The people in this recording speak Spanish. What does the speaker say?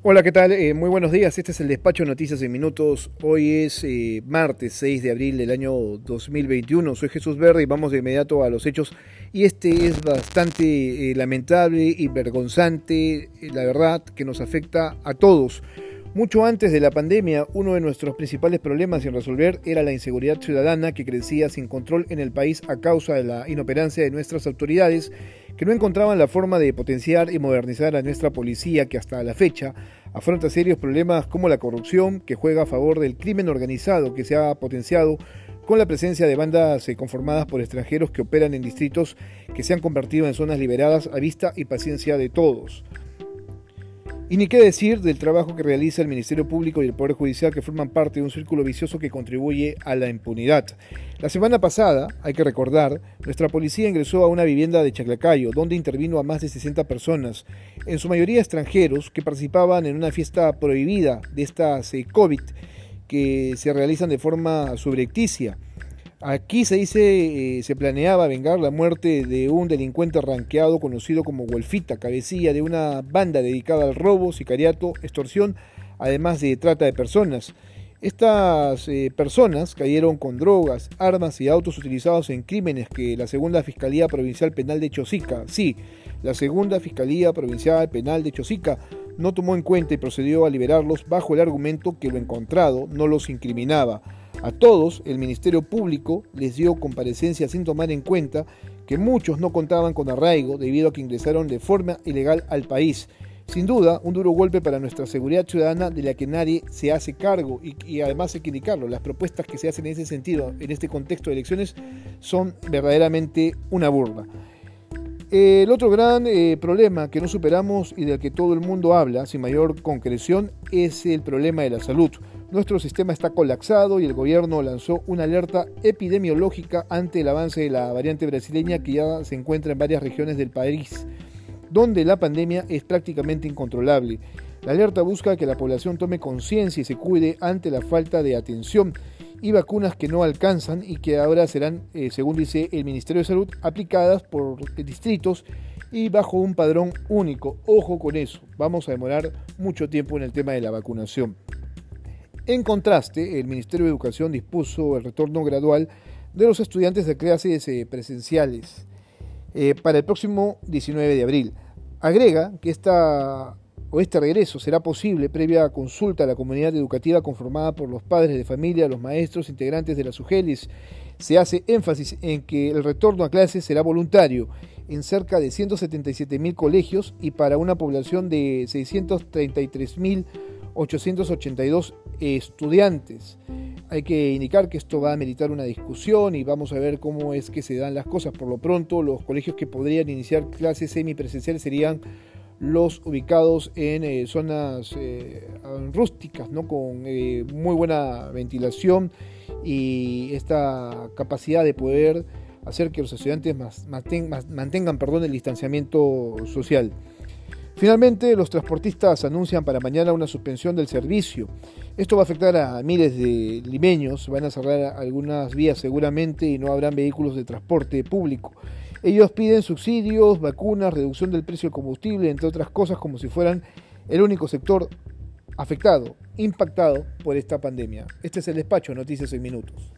Hola, ¿qué tal? Eh, muy buenos días. Este es el despacho Noticias en Minutos. Hoy es eh, martes 6 de abril del año 2021. Soy Jesús Verde y vamos de inmediato a los hechos. Y este es bastante eh, lamentable y vergonzante, la verdad, que nos afecta a todos. Mucho antes de la pandemia, uno de nuestros principales problemas sin resolver era la inseguridad ciudadana que crecía sin control en el país a causa de la inoperancia de nuestras autoridades que no encontraban la forma de potenciar y modernizar a nuestra policía que hasta la fecha afronta serios problemas como la corrupción que juega a favor del crimen organizado que se ha potenciado con la presencia de bandas eh, conformadas por extranjeros que operan en distritos que se han convertido en zonas liberadas a vista y paciencia de todos. Y ni qué decir del trabajo que realiza el Ministerio Público y el Poder Judicial que forman parte de un círculo vicioso que contribuye a la impunidad. La semana pasada, hay que recordar, nuestra policía ingresó a una vivienda de Chaclacayo, donde intervino a más de 60 personas, en su mayoría extranjeros, que participaban en una fiesta prohibida de estas eh, COVID que se realizan de forma subrepticia. Aquí se dice, eh, se planeaba vengar la muerte de un delincuente ranqueado conocido como Wolfita, cabecilla de una banda dedicada al robo, sicariato, extorsión, además de trata de personas. Estas eh, personas cayeron con drogas, armas y autos utilizados en crímenes que la Segunda Fiscalía Provincial Penal de Chosica, sí, la Segunda Fiscalía Provincial Penal de Chosica, no tomó en cuenta y procedió a liberarlos bajo el argumento que lo encontrado no los incriminaba. A todos, el Ministerio Público les dio comparecencia sin tomar en cuenta que muchos no contaban con arraigo debido a que ingresaron de forma ilegal al país. Sin duda, un duro golpe para nuestra seguridad ciudadana de la que nadie se hace cargo y, además hay que indicarlo, las propuestas que se hacen en ese sentido, en este contexto de elecciones, son verdaderamente una burla. El otro gran eh, problema que no superamos y del que todo el mundo habla sin mayor concreción es el problema de la salud. Nuestro sistema está colapsado y el gobierno lanzó una alerta epidemiológica ante el avance de la variante brasileña que ya se encuentra en varias regiones del país, donde la pandemia es prácticamente incontrolable. La alerta busca que la población tome conciencia y se cuide ante la falta de atención y vacunas que no alcanzan y que ahora serán, eh, según dice el Ministerio de Salud, aplicadas por distritos y bajo un padrón único. Ojo con eso, vamos a demorar mucho tiempo en el tema de la vacunación. En contraste, el Ministerio de Educación dispuso el retorno gradual de los estudiantes de clases eh, presenciales eh, para el próximo 19 de abril. Agrega que esta, o este regreso será posible previa consulta a la comunidad educativa conformada por los padres de familia, los maestros, integrantes de las UGELIS. Se hace énfasis en que el retorno a clases será voluntario en cerca de 177 mil colegios y para una población de 633 mil 882 estudiantes. Hay que indicar que esto va a meditar una discusión y vamos a ver cómo es que se dan las cosas. Por lo pronto, los colegios que podrían iniciar clases semipresenciales serían los ubicados en eh, zonas eh, rústicas, ¿no? con eh, muy buena ventilación y esta capacidad de poder hacer que los estudiantes mantengan, perdón, el distanciamiento social. Finalmente, los transportistas anuncian para mañana una suspensión del servicio. Esto va a afectar a miles de limeños, van a cerrar algunas vías seguramente y no habrán vehículos de transporte público. Ellos piden subsidios, vacunas, reducción del precio del combustible, entre otras cosas, como si fueran el único sector afectado, impactado por esta pandemia. Este es el despacho, Noticias en Minutos.